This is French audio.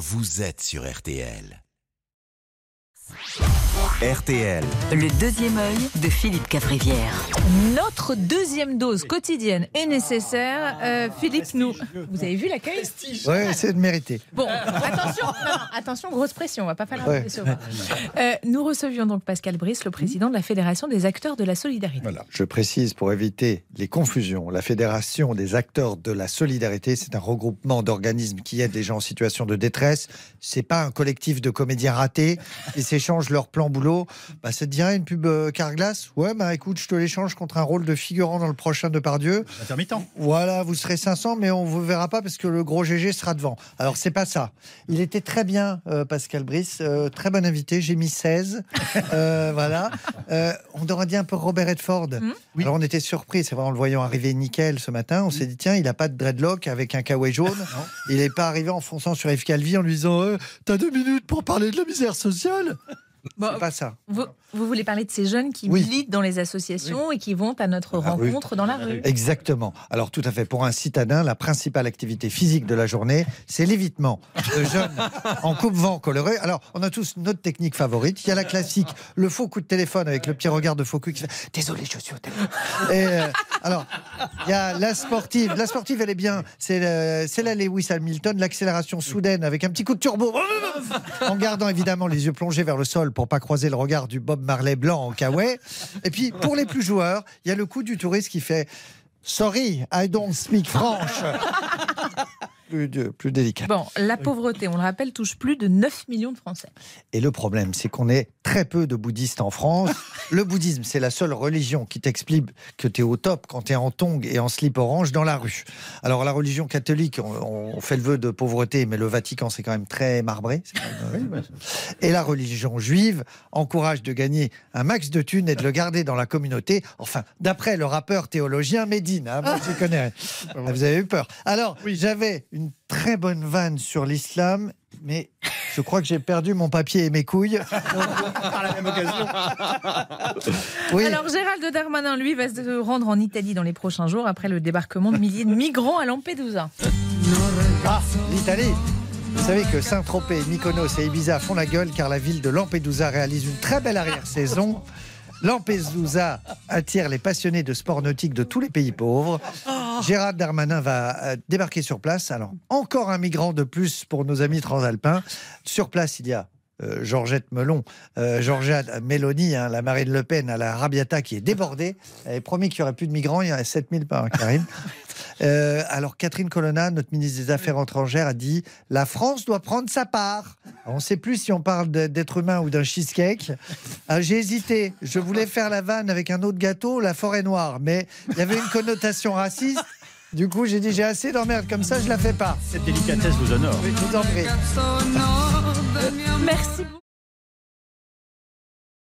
vous êtes sur RTL. RTL. Le deuxième œil de Philippe Cavrivière. Notre deuxième dose quotidienne est nécessaire. Euh, Philippe, nous. Vous avez vu l'accueil Ouais, c'est de mériter. Bon, attention, non, attention, grosse pression, on va pas faire la Ouais. pression. Euh, nous recevions donc Pascal Brice, le président de la Fédération des acteurs de la solidarité. Voilà. Je précise pour éviter les confusions. La Fédération des acteurs de la solidarité, c'est un regroupement d'organismes qui aident les gens en situation de détresse. C'est pas un collectif de comédiens ratés qui s'échangent leur plan boulot. Bah, ça te dirait une pub euh, Carglass? Ouais, bah écoute, je te l'échange contre un rôle de figurant dans le prochain de Pardieu. Intermittent. Voilà, vous serez 500, mais on vous verra pas parce que le gros GG sera devant. Alors, c'est pas ça. Il était très bien, euh, Pascal Brice. euh, très bon invité. J'ai mis 16. Euh, voilà. Euh, on aurait dit un peu Robert Redford. Oui. Alors, on était surpris. C'est vrai, en le voyant arriver nickel ce matin. On s'est dit, tiens, il a pas de dreadlock avec un kawaii jaune. il n'est pas arrivé en fonçant sur Yves Calvi en lui disant, euh, t'as deux minutes pour parler de la misère sociale? Bon, C'est pas ça. vous, vous voulez parler de ces jeunes qui Oui. militent dans les associations et qui vont à notre Ah oui. rencontre dans la rue. Exactement. Alors tout à fait. Pour un citadin, la principale activité physique de la journée, c'est l'évitement de jeunes en coupe-vent coloré. Alors on a tous notre technique favorite. Il y a la classique, le faux coup de téléphone avec le petit regard de faux cul qui fait Désolé, je suis au téléphone. Et, euh, alors il y a la sportive. La sportive, elle est bien. C'est le- c'est la Lewis Hamilton, l'accélération soudaine avec un petit coup de turbo, en gardant évidemment les yeux plongés vers le sol pour pas croiser le regard du Bob Marley blanc en kawaii. Et puis pour les plus joueurs, il y a le coup du touriste qui fait Sorry, I don't speak French. Plus, de- plus délicat. Bon, la pauvreté, on le rappelle, touche plus de 9 millions de Français. Et le problème, c'est qu'on est très peu de bouddhistes en France. Le bouddhisme, c'est la seule religion qui t'explique que tu es au top quand tu es en tongs et en slip orange dans la rue. Alors, la religion catholique, on, on fait le vœu de pauvreté, mais le Vatican, c'est quand même très marbré. Même, euh, Et la religion juive encourage de gagner un max de thunes et de le garder dans la communauté. Enfin, d'après le rappeur théologien Médine, hein, moi, je connais. Ah, Vous avez eu peur. Alors, j'avais une très bonne vanne sur l'islam, mais je crois que j'ai perdu mon papier et mes couilles. Par la même occasion. Oui. Alors Gérald Darmanin, lui, va se rendre en Italie dans les prochains jours après le débarquement de milliers de migrants à Lampedusa. Ah, l'Italie vous savez que Saint-Tropez, Mykonos et Ibiza font la gueule car la ville de Lampedusa réalise une très belle arrière-saison. Lampedusa attire les passionnés de sport nautique de tous les pays pauvres. Gérard Darmanin va euh, débarquer sur place. Alors, encore un migrant de plus pour nos amis transalpins. Sur place, il y a euh, Georgette Melon, euh, Georgette Mélanie, hein, la Marine Le Pen à la Rabiata qui est débordée. Elle avait promis qu'il n'y aurait plus de migrants. Il y en a 7000 par an, Karine. Euh, alors Catherine Colonna, notre ministre des Affaires étrangères, a dit la France doit prendre sa part. On ne sait plus si on parle d'être humain ou d'un cheesecake. Ah, J'ai hésité. Je voulais faire la vanne avec un autre gâteau, la forêt noire, mais il y avait une connotation raciste. Du coup, j'ai dit j'ai assez d'emmerde comme ça, je la fais pas. Cette délicatesse vous honore. Je vous en prie. Merci beaucoup.